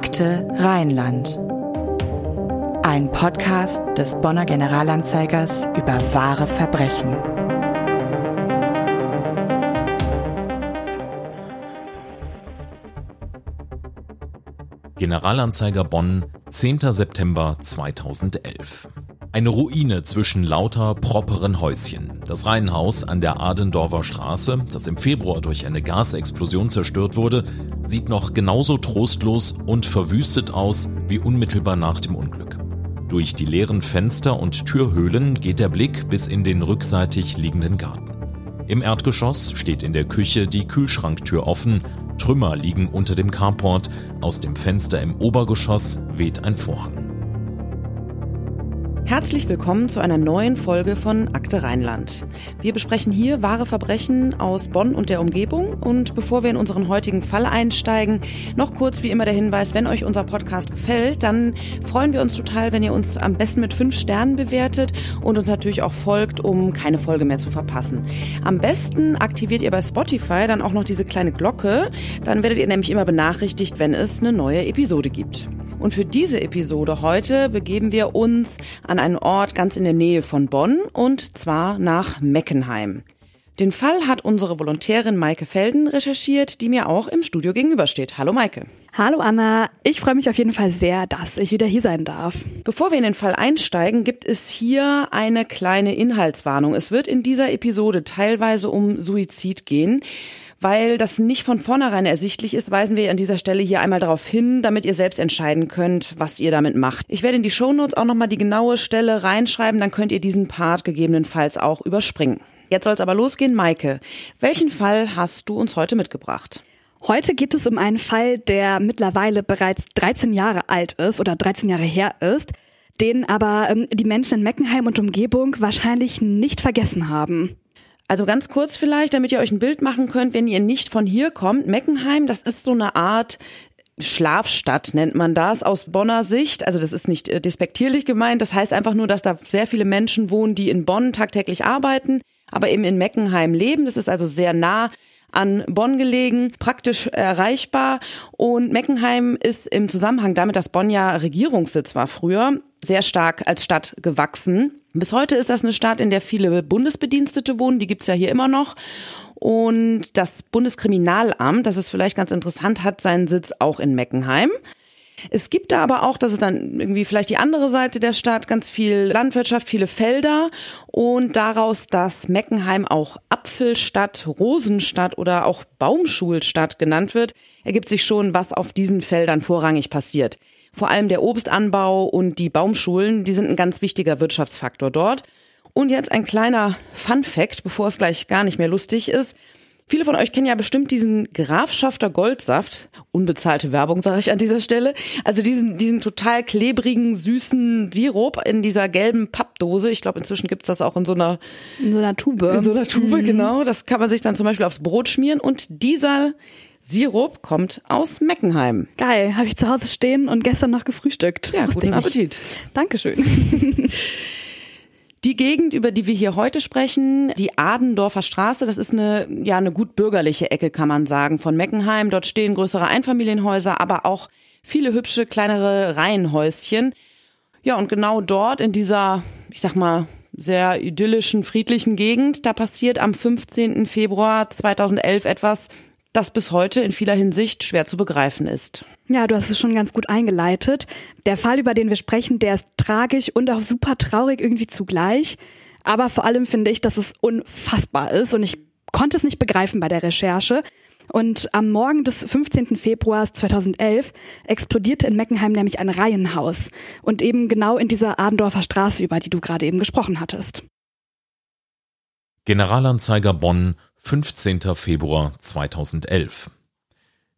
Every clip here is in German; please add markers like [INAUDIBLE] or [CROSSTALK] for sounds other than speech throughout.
Akte Rheinland. Ein Podcast des Bonner Generalanzeigers über wahre Verbrechen. Generalanzeiger Bonn, 10. September 2011. Eine Ruine zwischen lauter properen Häuschen. Das Reihenhaus an der Adendorfer Straße, das im Februar durch eine Gasexplosion zerstört wurde, sieht noch genauso trostlos und verwüstet aus wie unmittelbar nach dem Unglück. Durch die leeren Fenster und Türhöhlen geht der Blick bis in den rückseitig liegenden Garten. Im Erdgeschoss steht in der Küche die Kühlschranktür offen, Trümmer liegen unter dem Carport, aus dem Fenster im Obergeschoss weht ein Vorhang. Herzlich willkommen zu einer neuen Folge von Akte Rheinland. Wir besprechen hier wahre Verbrechen aus Bonn und der Umgebung. Und bevor wir in unseren heutigen Fall einsteigen, noch kurz wie immer der Hinweis, wenn euch unser Podcast gefällt, dann freuen wir uns total, wenn ihr uns am besten mit fünf Sternen bewertet und uns natürlich auch folgt, um keine Folge mehr zu verpassen. Am besten aktiviert ihr bei Spotify dann auch noch diese kleine Glocke. Dann werdet ihr nämlich immer benachrichtigt, wenn es eine neue Episode gibt. Und für diese Episode heute begeben wir uns an einen Ort ganz in der Nähe von Bonn und zwar nach Meckenheim. Den Fall hat unsere Volontärin Maike Felden recherchiert, die mir auch im Studio gegenübersteht. Hallo Maike. Hallo Anna, ich freue mich auf jeden Fall sehr, dass ich wieder hier sein darf. Bevor wir in den Fall einsteigen, gibt es hier eine kleine Inhaltswarnung. Es wird in dieser Episode teilweise um Suizid gehen. Weil das nicht von vornherein ersichtlich ist, weisen wir an dieser Stelle hier einmal darauf hin, damit ihr selbst entscheiden könnt, was ihr damit macht. Ich werde in die Shownotes auch nochmal die genaue Stelle reinschreiben, dann könnt ihr diesen Part gegebenenfalls auch überspringen. Jetzt soll es aber losgehen, Maike. Welchen Fall hast du uns heute mitgebracht? Heute geht es um einen Fall, der mittlerweile bereits 13 Jahre alt ist oder 13 Jahre her ist, den aber ähm, die Menschen in Meckenheim und Umgebung wahrscheinlich nicht vergessen haben. Also ganz kurz vielleicht, damit ihr euch ein Bild machen könnt, wenn ihr nicht von hier kommt. Meckenheim, das ist so eine Art Schlafstadt nennt man das aus Bonner Sicht. Also das ist nicht äh, despektierlich gemeint. Das heißt einfach nur, dass da sehr viele Menschen wohnen, die in Bonn tagtäglich arbeiten, aber eben in Meckenheim leben. Das ist also sehr nah an Bonn gelegen, praktisch erreichbar. Und Meckenheim ist im Zusammenhang damit, dass Bonn ja Regierungssitz war früher, sehr stark als Stadt gewachsen. Bis heute ist das eine Stadt, in der viele Bundesbedienstete wohnen, die gibt's ja hier immer noch. Und das Bundeskriminalamt, das ist vielleicht ganz interessant, hat seinen Sitz auch in Meckenheim. Es gibt da aber auch, das ist dann irgendwie vielleicht die andere Seite der Stadt, ganz viel Landwirtschaft, viele Felder und daraus, dass Meckenheim auch Apfelstadt, Rosenstadt oder auch Baumschulstadt genannt wird, ergibt sich schon, was auf diesen Feldern vorrangig passiert. Vor allem der Obstanbau und die Baumschulen, die sind ein ganz wichtiger Wirtschaftsfaktor dort. Und jetzt ein kleiner Fun Fact, bevor es gleich gar nicht mehr lustig ist. Viele von euch kennen ja bestimmt diesen Grafschafter Goldsaft. Unbezahlte Werbung, sage ich an dieser Stelle. Also diesen, diesen total klebrigen, süßen Sirup in dieser gelben Pappdose. Ich glaube, inzwischen gibt's das auch in so einer... In so einer Tube. In so einer Tube, mhm. genau. Das kann man sich dann zum Beispiel aufs Brot schmieren. Und dieser Sirup kommt aus Meckenheim. Geil, habe ich zu Hause stehen und gestern noch gefrühstückt. Ja, guten Appetit. Dankeschön. [LAUGHS] Die Gegend, über die wir hier heute sprechen, die Adendorfer Straße, das ist eine, ja, eine gut bürgerliche Ecke, kann man sagen, von Meckenheim. Dort stehen größere Einfamilienhäuser, aber auch viele hübsche kleinere Reihenhäuschen. Ja, und genau dort in dieser, ich sag mal, sehr idyllischen, friedlichen Gegend, da passiert am 15. Februar 2011 etwas, das bis heute in vieler Hinsicht schwer zu begreifen ist. Ja, du hast es schon ganz gut eingeleitet. Der Fall, über den wir sprechen, der ist tragisch und auch super traurig irgendwie zugleich. Aber vor allem finde ich, dass es unfassbar ist und ich konnte es nicht begreifen bei der Recherche. Und am Morgen des 15. Februars 2011 explodierte in Meckenheim nämlich ein Reihenhaus und eben genau in dieser Adendorfer Straße, über die du gerade eben gesprochen hattest. Generalanzeiger Bonn 15. Februar 2011.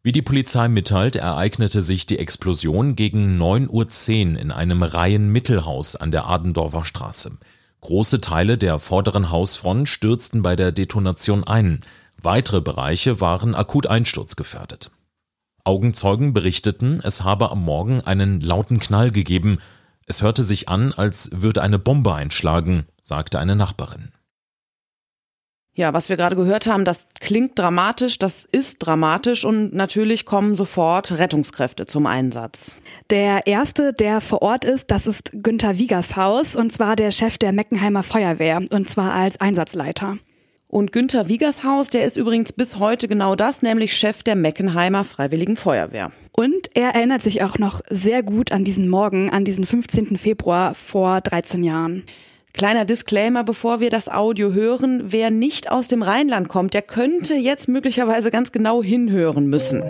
Wie die Polizei mitteilt, ereignete sich die Explosion gegen 9.10 Uhr in einem Reihenmittelhaus an der Adendorfer Straße. Große Teile der vorderen Hausfront stürzten bei der Detonation ein. Weitere Bereiche waren akut einsturzgefährdet. Augenzeugen berichteten, es habe am Morgen einen lauten Knall gegeben. Es hörte sich an, als würde eine Bombe einschlagen, sagte eine Nachbarin. Ja, was wir gerade gehört haben, das klingt dramatisch, das ist dramatisch und natürlich kommen sofort Rettungskräfte zum Einsatz. Der erste, der vor Ort ist, das ist Günther Wiegershaus und zwar der Chef der Meckenheimer Feuerwehr und zwar als Einsatzleiter. Und Günther Wiegershaus, der ist übrigens bis heute genau das, nämlich Chef der Meckenheimer Freiwilligen Feuerwehr. Und er erinnert sich auch noch sehr gut an diesen Morgen, an diesen 15. Februar vor 13 Jahren. Kleiner Disclaimer, bevor wir das Audio hören. Wer nicht aus dem Rheinland kommt, der könnte jetzt möglicherweise ganz genau hinhören müssen.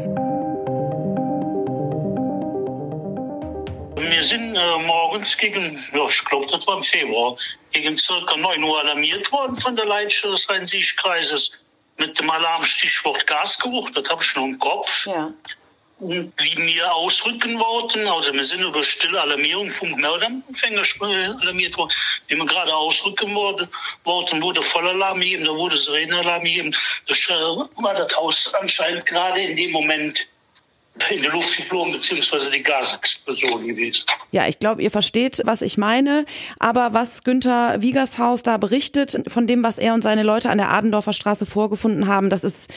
Wir sind äh, morgens gegen, ja, ich glaube, das war im Februar, gegen circa 9 Uhr alarmiert worden von der Leitstelle des Rhein-Sieg-Kreises mit dem Alarmstichwort Gasgeruch. Das habe ich noch im Kopf. Ja wie wir ausrücken wollten. Also wir sind über stille Alarmierung vom Meldempfänger alarmiert worden. Wie wir gerade ausrücken wollten, wurde Vollalarm gegeben, da wurde Sirenenalarm gegeben. Das äh, war das Haus anscheinend gerade in dem Moment in die Luft geflogen, beziehungsweise die Gasexplosion gewesen. Ja, ich glaube, ihr versteht, was ich meine. Aber was Günther Wiegershaus da berichtet, von dem, was er und seine Leute an der Adendorfer Straße vorgefunden haben, das ist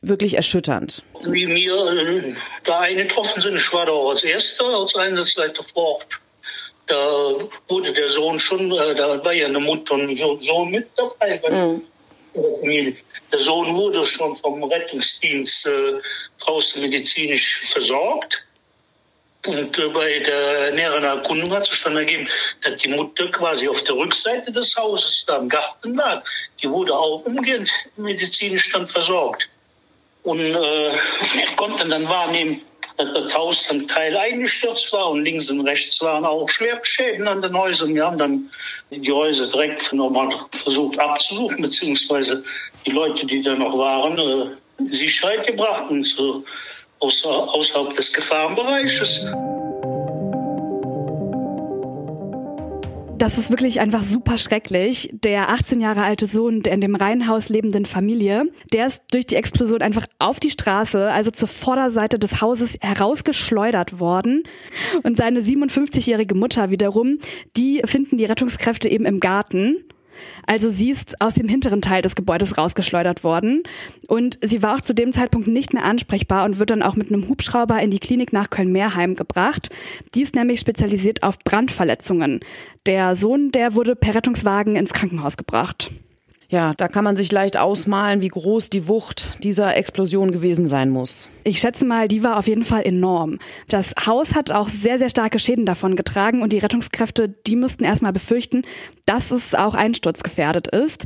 wirklich erschütternd. Wie wir äh, da eingetroffen sind, ich war da auch als Erster, als Einsatzleiter vor Ort. Da wurde der Sohn schon, äh, da war ja eine Mutter und ein Sohn mit dabei. Mhm. Der Sohn wurde schon vom Rettungsdienst äh, draußen medizinisch versorgt. Und äh, bei der näheren Erkundung hat sich dann ergeben, dass die Mutter quasi auf der Rückseite des Hauses da im Garten lag. Die wurde auch umgehend medizinisch dann versorgt. Und äh, [LAUGHS] er konnte dann wahrnehmen, dass das Haus zum Teil eingestürzt war und links und rechts waren auch Schwerbeschäden an den Häusern. Wir haben dann die Häuser direkt nochmal versucht abzusuchen, beziehungsweise die Leute, die da noch waren, äh, Sicherheit gebracht und so außer, außerhalb des Gefahrenbereiches. Das ist wirklich einfach super schrecklich. Der 18 Jahre alte Sohn der in dem Reihenhaus lebenden Familie, der ist durch die Explosion einfach auf die Straße, also zur Vorderseite des Hauses herausgeschleudert worden. Und seine 57-jährige Mutter wiederum, die finden die Rettungskräfte eben im Garten also sie ist aus dem hinteren Teil des Gebäudes rausgeschleudert worden und sie war auch zu dem Zeitpunkt nicht mehr ansprechbar und wird dann auch mit einem Hubschrauber in die Klinik nach Köln-Meerheim gebracht. Die ist nämlich spezialisiert auf Brandverletzungen. Der Sohn, der wurde per Rettungswagen ins Krankenhaus gebracht. Ja, da kann man sich leicht ausmalen, wie groß die Wucht dieser Explosion gewesen sein muss. Ich schätze mal, die war auf jeden Fall enorm. Das Haus hat auch sehr, sehr starke Schäden davon getragen und die Rettungskräfte, die mussten erstmal befürchten, dass es auch einsturzgefährdet ist.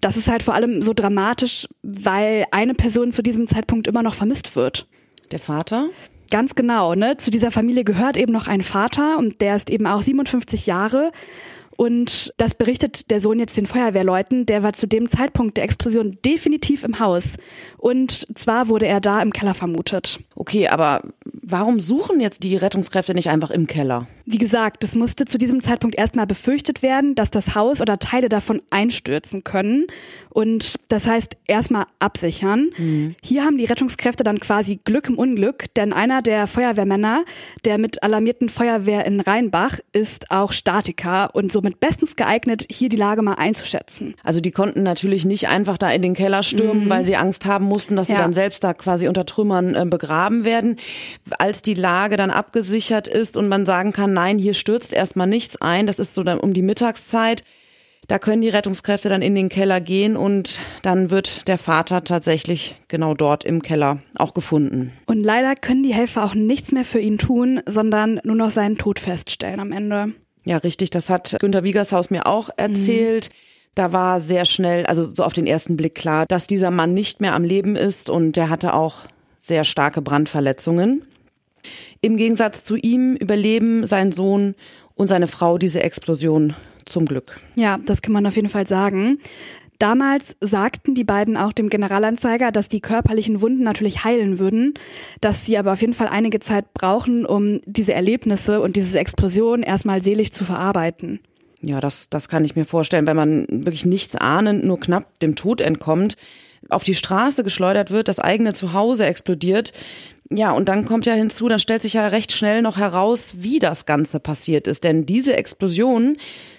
Das ist halt vor allem so dramatisch, weil eine Person zu diesem Zeitpunkt immer noch vermisst wird. Der Vater? Ganz genau, ne? Zu dieser Familie gehört eben noch ein Vater und der ist eben auch 57 Jahre und das berichtet der Sohn jetzt den Feuerwehrleuten. Der war zu dem Zeitpunkt der Explosion definitiv im Haus. Und zwar wurde er da im Keller vermutet. Okay, aber warum suchen jetzt die Rettungskräfte nicht einfach im Keller? Wie gesagt, es musste zu diesem Zeitpunkt erstmal befürchtet werden, dass das Haus oder Teile davon einstürzen können. Und das heißt erstmal absichern. Mhm. Hier haben die Rettungskräfte dann quasi Glück im Unglück, denn einer der Feuerwehrmänner, der mit alarmierten Feuerwehr in Rheinbach, ist auch Statiker und somit bestens geeignet, hier die Lage mal einzuschätzen. Also die konnten natürlich nicht einfach da in den Keller stürmen, mhm. weil sie Angst haben mussten, dass sie ja. dann selbst da quasi unter Trümmern äh, begraben werden. Als die Lage dann abgesichert ist und man sagen kann, nein, hier stürzt erstmal nichts ein, das ist so dann um die Mittagszeit, da können die Rettungskräfte dann in den Keller gehen und dann wird der Vater tatsächlich genau dort im Keller auch gefunden. Und leider können die Helfer auch nichts mehr für ihn tun, sondern nur noch seinen Tod feststellen am Ende. Ja, richtig. Das hat Günter Wiegershaus mir auch erzählt. Mhm. Da war sehr schnell, also so auf den ersten Blick klar, dass dieser Mann nicht mehr am Leben ist und der hatte auch sehr starke Brandverletzungen. Im Gegensatz zu ihm überleben sein Sohn und seine Frau diese Explosion zum Glück. Ja, das kann man auf jeden Fall sagen. Damals sagten die beiden auch dem Generalanzeiger, dass die körperlichen Wunden natürlich heilen würden, dass sie aber auf jeden Fall einige Zeit brauchen, um diese Erlebnisse und diese Explosion erstmal selig zu verarbeiten. Ja, das, das kann ich mir vorstellen, wenn man wirklich nichts ahnend, nur knapp dem Tod entkommt, auf die Straße geschleudert wird, das eigene Zuhause explodiert. Ja, und dann kommt ja hinzu, dann stellt sich ja recht schnell noch heraus, wie das Ganze passiert ist. Denn diese Explosion,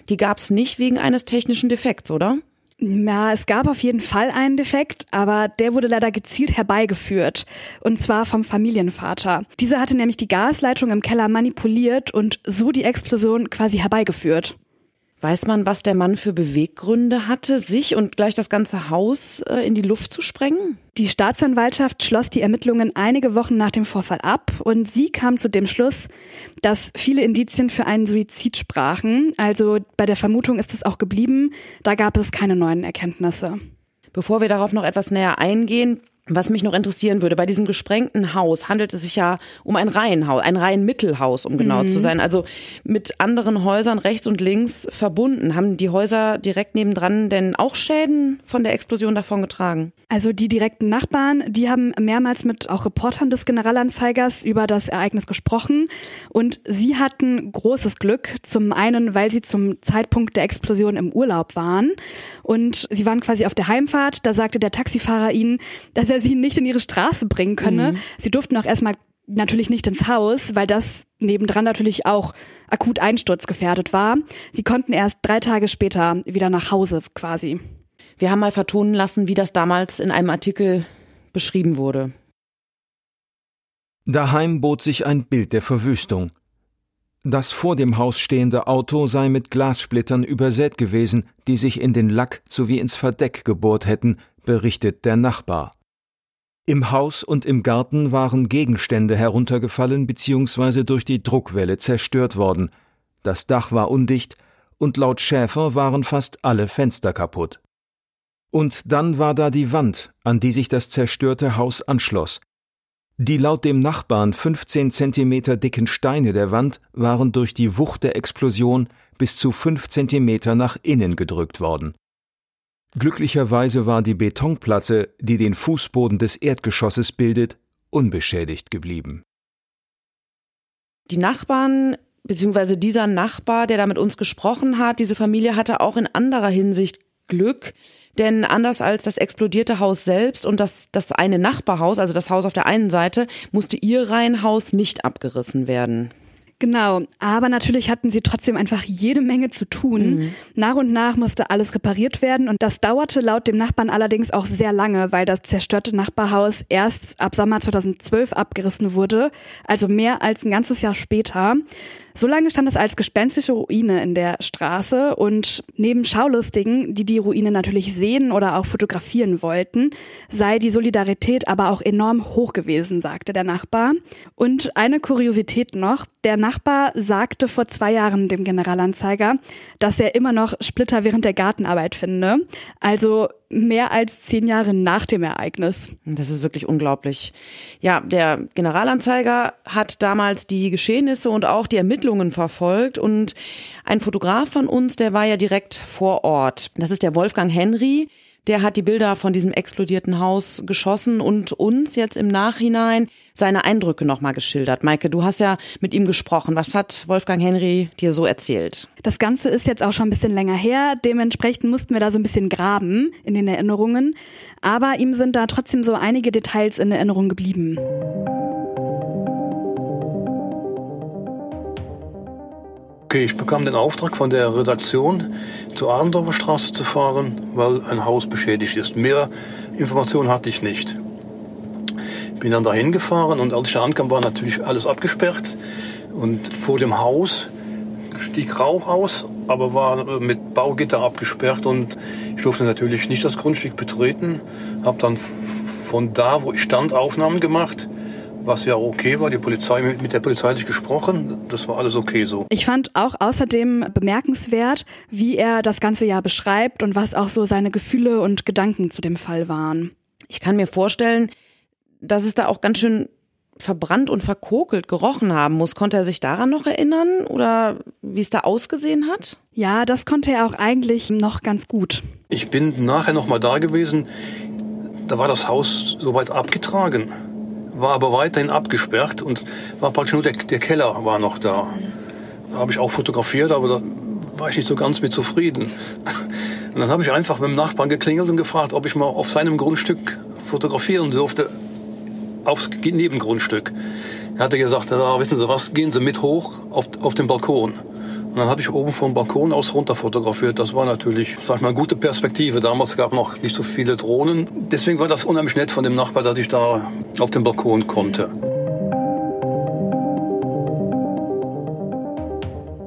die gab es nicht wegen eines technischen Defekts, oder? Ja, es gab auf jeden Fall einen Defekt, aber der wurde leider gezielt herbeigeführt. Und zwar vom Familienvater. Dieser hatte nämlich die Gasleitung im Keller manipuliert und so die Explosion quasi herbeigeführt. Weiß man, was der Mann für Beweggründe hatte, sich und gleich das ganze Haus äh, in die Luft zu sprengen? Die Staatsanwaltschaft schloss die Ermittlungen einige Wochen nach dem Vorfall ab und sie kam zu dem Schluss, dass viele Indizien für einen Suizid sprachen. Also bei der Vermutung ist es auch geblieben. Da gab es keine neuen Erkenntnisse. Bevor wir darauf noch etwas näher eingehen, was mich noch interessieren würde, bei diesem gesprengten Haus handelt es sich ja um ein Reihenhaus, ein Reihenmittelhaus, um genau mhm. zu sein. Also mit anderen Häusern rechts und links verbunden. Haben die Häuser direkt nebendran denn auch Schäden von der Explosion davongetragen? Also die direkten Nachbarn, die haben mehrmals mit auch Reportern des Generalanzeigers über das Ereignis gesprochen und sie hatten großes Glück. Zum einen, weil sie zum Zeitpunkt der Explosion im Urlaub waren und sie waren quasi auf der Heimfahrt. Da sagte der Taxifahrer ihnen, dass er sie nicht in ihre Straße bringen könne. Mhm. Sie durften auch erstmal natürlich nicht ins Haus, weil das nebendran natürlich auch akut einsturzgefährdet war. Sie konnten erst drei Tage später wieder nach Hause quasi. Wir haben mal vertonen lassen, wie das damals in einem Artikel beschrieben wurde. Daheim bot sich ein Bild der Verwüstung. Das vor dem Haus stehende Auto sei mit Glassplittern übersät gewesen, die sich in den Lack sowie ins Verdeck gebohrt hätten, berichtet der Nachbar. Im Haus und im Garten waren Gegenstände heruntergefallen bzw. durch die Druckwelle zerstört worden. Das Dach war undicht und laut Schäfer waren fast alle Fenster kaputt. Und dann war da die Wand, an die sich das zerstörte Haus anschloss. Die laut dem Nachbarn 15 Zentimeter dicken Steine der Wand waren durch die Wucht der Explosion bis zu fünf Zentimeter nach innen gedrückt worden. Glücklicherweise war die Betonplatte, die den Fußboden des Erdgeschosses bildet, unbeschädigt geblieben. Die Nachbarn beziehungsweise dieser Nachbar, der da mit uns gesprochen hat, diese Familie hatte auch in anderer Hinsicht Glück, denn anders als das explodierte Haus selbst und das, das eine Nachbarhaus, also das Haus auf der einen Seite, musste ihr Reihenhaus nicht abgerissen werden. Genau, aber natürlich hatten sie trotzdem einfach jede Menge zu tun. Mhm. Nach und nach musste alles repariert werden und das dauerte laut dem Nachbarn allerdings auch sehr lange, weil das zerstörte Nachbarhaus erst ab Sommer 2012 abgerissen wurde, also mehr als ein ganzes Jahr später. So lange stand es als gespenstische Ruine in der Straße und neben Schaulustigen, die die Ruine natürlich sehen oder auch fotografieren wollten, sei die Solidarität aber auch enorm hoch gewesen, sagte der Nachbar. Und eine Kuriosität noch, der Nachbar sagte vor zwei Jahren dem Generalanzeiger, dass er immer noch Splitter während der Gartenarbeit finde. Also mehr als zehn Jahre nach dem Ereignis. Das ist wirklich unglaublich. Ja, der Generalanzeiger hat damals die Geschehnisse und auch die Ermittlungen verfolgt und ein Fotograf von uns, der war ja direkt vor Ort. Das ist der Wolfgang Henry. Der hat die Bilder von diesem explodierten Haus geschossen und uns jetzt im Nachhinein seine Eindrücke nochmal geschildert. Maike, du hast ja mit ihm gesprochen. Was hat Wolfgang Henry dir so erzählt? Das Ganze ist jetzt auch schon ein bisschen länger her. Dementsprechend mussten wir da so ein bisschen graben in den Erinnerungen. Aber ihm sind da trotzdem so einige Details in Erinnerung geblieben. Okay, ich bekam den Auftrag von der Redaktion, zur Adendorfer Straße zu fahren, weil ein Haus beschädigt ist. Mehr Informationen hatte ich nicht. Bin dann dahin gefahren und als ich da ankam, war natürlich alles abgesperrt. Und vor dem Haus stieg Rauch aus, aber war mit Baugitter abgesperrt und ich durfte natürlich nicht das Grundstück betreten. Habe dann von da, wo ich stand, Aufnahmen gemacht was ja okay war. Die Polizei, mit der Polizei hatte ich gesprochen. Das war alles okay so. Ich fand auch außerdem bemerkenswert, wie er das ganze Jahr beschreibt und was auch so seine Gefühle und Gedanken zu dem Fall waren. Ich kann mir vorstellen, dass es da auch ganz schön verbrannt und verkokelt gerochen haben muss. Konnte er sich daran noch erinnern oder wie es da ausgesehen hat? Ja, das konnte er auch eigentlich noch ganz gut. Ich bin nachher noch mal da gewesen. Da war das Haus soweit abgetragen war aber weiterhin abgesperrt und war praktisch nur der, der Keller war noch da. Da habe ich auch fotografiert, aber da war ich nicht so ganz mit zufrieden. Und dann habe ich einfach mit dem Nachbarn geklingelt und gefragt, ob ich mal auf seinem Grundstück fotografieren durfte, aufs Nebengrundstück. Er hatte gesagt, da wissen Sie was, gehen Sie mit hoch auf, auf den Balkon. Und dann habe ich oben vom Balkon aus runter fotografiert. Das war natürlich, sag ich mal, gute Perspektive. Damals gab es noch nicht so viele Drohnen. Deswegen war das unheimlich nett von dem Nachbar, dass ich da auf den Balkon konnte.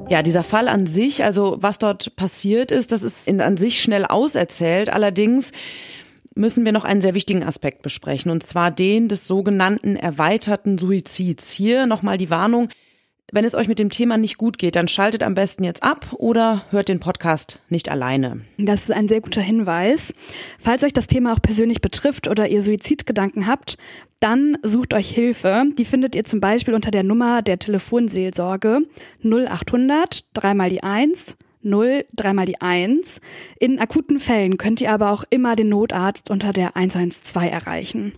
Ja, dieser Fall an sich, also was dort passiert ist, das ist in, an sich schnell auserzählt. Allerdings müssen wir noch einen sehr wichtigen Aspekt besprechen, und zwar den des sogenannten erweiterten Suizids. Hier nochmal die Warnung, wenn es euch mit dem Thema nicht gut geht, dann schaltet am besten jetzt ab oder hört den Podcast nicht alleine. Das ist ein sehr guter Hinweis. Falls euch das Thema auch persönlich betrifft oder ihr Suizidgedanken habt, dann sucht euch Hilfe. Die findet ihr zum Beispiel unter der Nummer der Telefonseelsorge 0800 dreimal die 1 0 dreimal die 1. In akuten Fällen könnt ihr aber auch immer den Notarzt unter der 112 erreichen.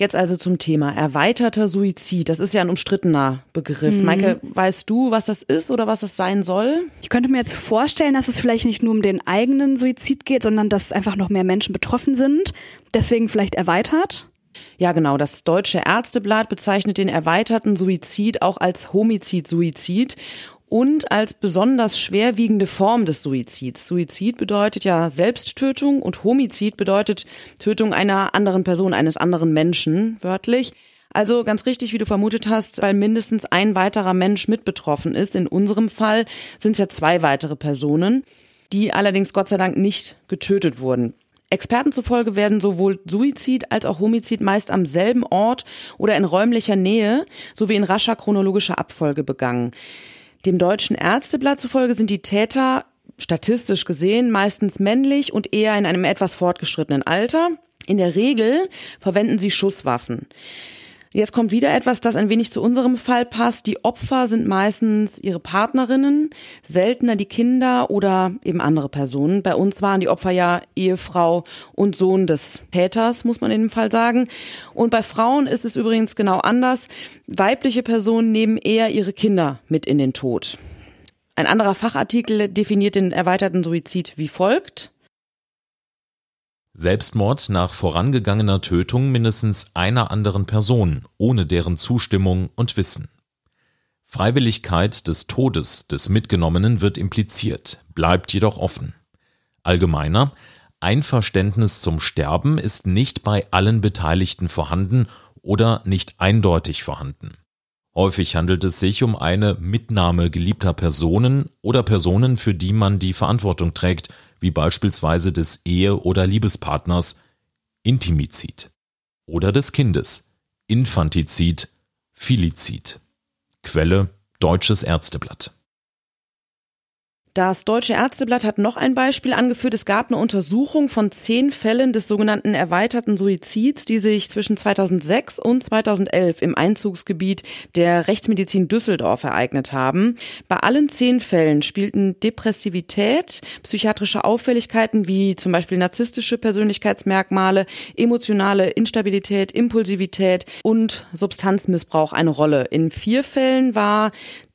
Jetzt also zum Thema erweiterter Suizid. Das ist ja ein umstrittener Begriff. Mhm. Maike, weißt du, was das ist oder was das sein soll? Ich könnte mir jetzt vorstellen, dass es vielleicht nicht nur um den eigenen Suizid geht, sondern dass einfach noch mehr Menschen betroffen sind. Deswegen vielleicht erweitert? Ja, genau. Das Deutsche Ärzteblatt bezeichnet den erweiterten Suizid auch als Homizid-Suizid und als besonders schwerwiegende Form des Suizids. Suizid bedeutet ja Selbsttötung und Homizid bedeutet Tötung einer anderen Person, eines anderen Menschen, wörtlich. Also ganz richtig, wie du vermutet hast, weil mindestens ein weiterer Mensch mit betroffen ist. In unserem Fall sind es ja zwei weitere Personen, die allerdings Gott sei Dank nicht getötet wurden. Experten zufolge werden sowohl Suizid als auch Homizid meist am selben Ort oder in räumlicher Nähe sowie in rascher chronologischer Abfolge begangen. Dem deutschen Ärzteblatt zufolge sind die Täter statistisch gesehen meistens männlich und eher in einem etwas fortgeschrittenen Alter. In der Regel verwenden sie Schusswaffen. Jetzt kommt wieder etwas, das ein wenig zu unserem Fall passt. Die Opfer sind meistens ihre Partnerinnen, seltener die Kinder oder eben andere Personen. Bei uns waren die Opfer ja Ehefrau und Sohn des Täters, muss man in dem Fall sagen. Und bei Frauen ist es übrigens genau anders. Weibliche Personen nehmen eher ihre Kinder mit in den Tod. Ein anderer Fachartikel definiert den erweiterten Suizid wie folgt. Selbstmord nach vorangegangener Tötung mindestens einer anderen Person ohne deren Zustimmung und Wissen. Freiwilligkeit des Todes des Mitgenommenen wird impliziert, bleibt jedoch offen. Allgemeiner, Einverständnis zum Sterben ist nicht bei allen Beteiligten vorhanden oder nicht eindeutig vorhanden. Häufig handelt es sich um eine Mitnahme geliebter Personen oder Personen, für die man die Verantwortung trägt, wie beispielsweise des Ehe- oder Liebespartners Intimizid oder des Kindes Infantizid, Filizid. Quelle Deutsches Ärzteblatt das Deutsche Ärzteblatt hat noch ein Beispiel angeführt. Es gab eine Untersuchung von zehn Fällen des sogenannten erweiterten Suizids, die sich zwischen 2006 und 2011 im Einzugsgebiet der Rechtsmedizin Düsseldorf ereignet haben. Bei allen zehn Fällen spielten Depressivität, psychiatrische Auffälligkeiten wie zum Beispiel narzisstische Persönlichkeitsmerkmale, emotionale Instabilität, Impulsivität und Substanzmissbrauch eine Rolle. In vier Fällen war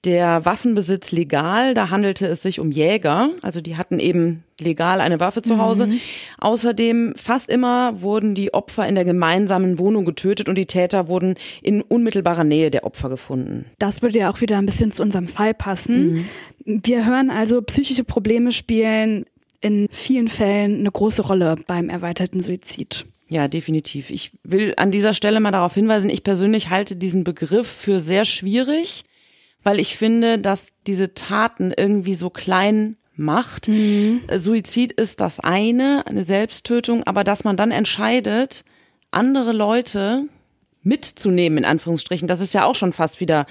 der Waffenbesitz legal. Da handelte es sich um Jäger, also die hatten eben legal eine Waffe zu Hause. Mhm. Außerdem fast immer wurden die Opfer in der gemeinsamen Wohnung getötet und die Täter wurden in unmittelbarer Nähe der Opfer gefunden. Das würde ja auch wieder ein bisschen zu unserem Fall passen. Mhm. Wir hören also, psychische Probleme spielen in vielen Fällen eine große Rolle beim erweiterten Suizid. Ja, definitiv. Ich will an dieser Stelle mal darauf hinweisen, ich persönlich halte diesen Begriff für sehr schwierig weil ich finde, dass diese Taten irgendwie so klein macht. Mhm. Suizid ist das eine, eine Selbsttötung, aber dass man dann entscheidet, andere Leute mitzunehmen, in Anführungsstrichen, das ist ja auch schon fast wieder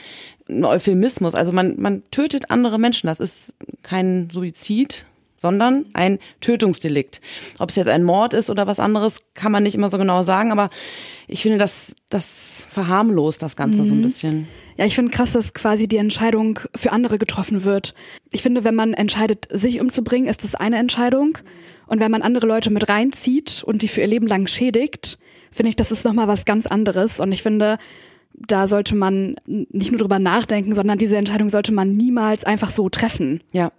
ein Euphemismus. Also man, man tötet andere Menschen. Das ist kein Suizid, sondern ein Tötungsdelikt. Ob es jetzt ein Mord ist oder was anderes, kann man nicht immer so genau sagen, aber ich finde, das, das verharmlost das Ganze mhm. so ein mhm. bisschen. Ja, ich finde krass, dass quasi die Entscheidung für andere getroffen wird. Ich finde, wenn man entscheidet, sich umzubringen, ist das eine Entscheidung. Und wenn man andere Leute mit reinzieht und die für ihr Leben lang schädigt, finde ich, das ist nochmal was ganz anderes. Und ich finde, da sollte man nicht nur drüber nachdenken, sondern diese Entscheidung sollte man niemals einfach so treffen. Ja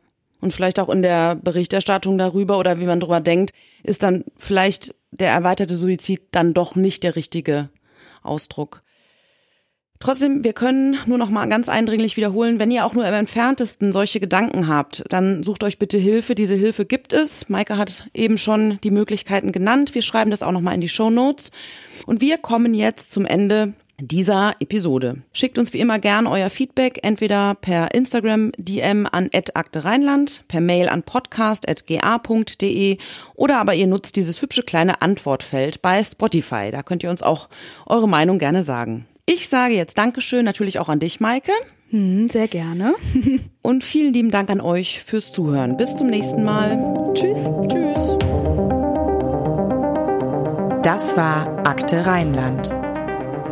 und vielleicht auch in der Berichterstattung darüber oder wie man drüber denkt, ist dann vielleicht der erweiterte Suizid dann doch nicht der richtige Ausdruck. Trotzdem, wir können nur noch mal ganz eindringlich wiederholen, wenn ihr auch nur im entferntesten solche Gedanken habt, dann sucht euch bitte Hilfe. Diese Hilfe gibt es. Maike hat eben schon die Möglichkeiten genannt. Wir schreiben das auch noch mal in die Show Notes. Und wir kommen jetzt zum Ende dieser Episode. Schickt uns wie immer gern euer Feedback entweder per Instagram DM an Akte Rheinland, per Mail an podcast.ga.de oder aber ihr nutzt dieses hübsche kleine Antwortfeld bei Spotify. Da könnt ihr uns auch eure Meinung gerne sagen. Ich sage jetzt Dankeschön natürlich auch an dich, Maike. Hm, sehr gerne. [LAUGHS] Und vielen lieben Dank an euch fürs Zuhören. Bis zum nächsten Mal. Tschüss. Tschüss. Das war Akte Rheinland.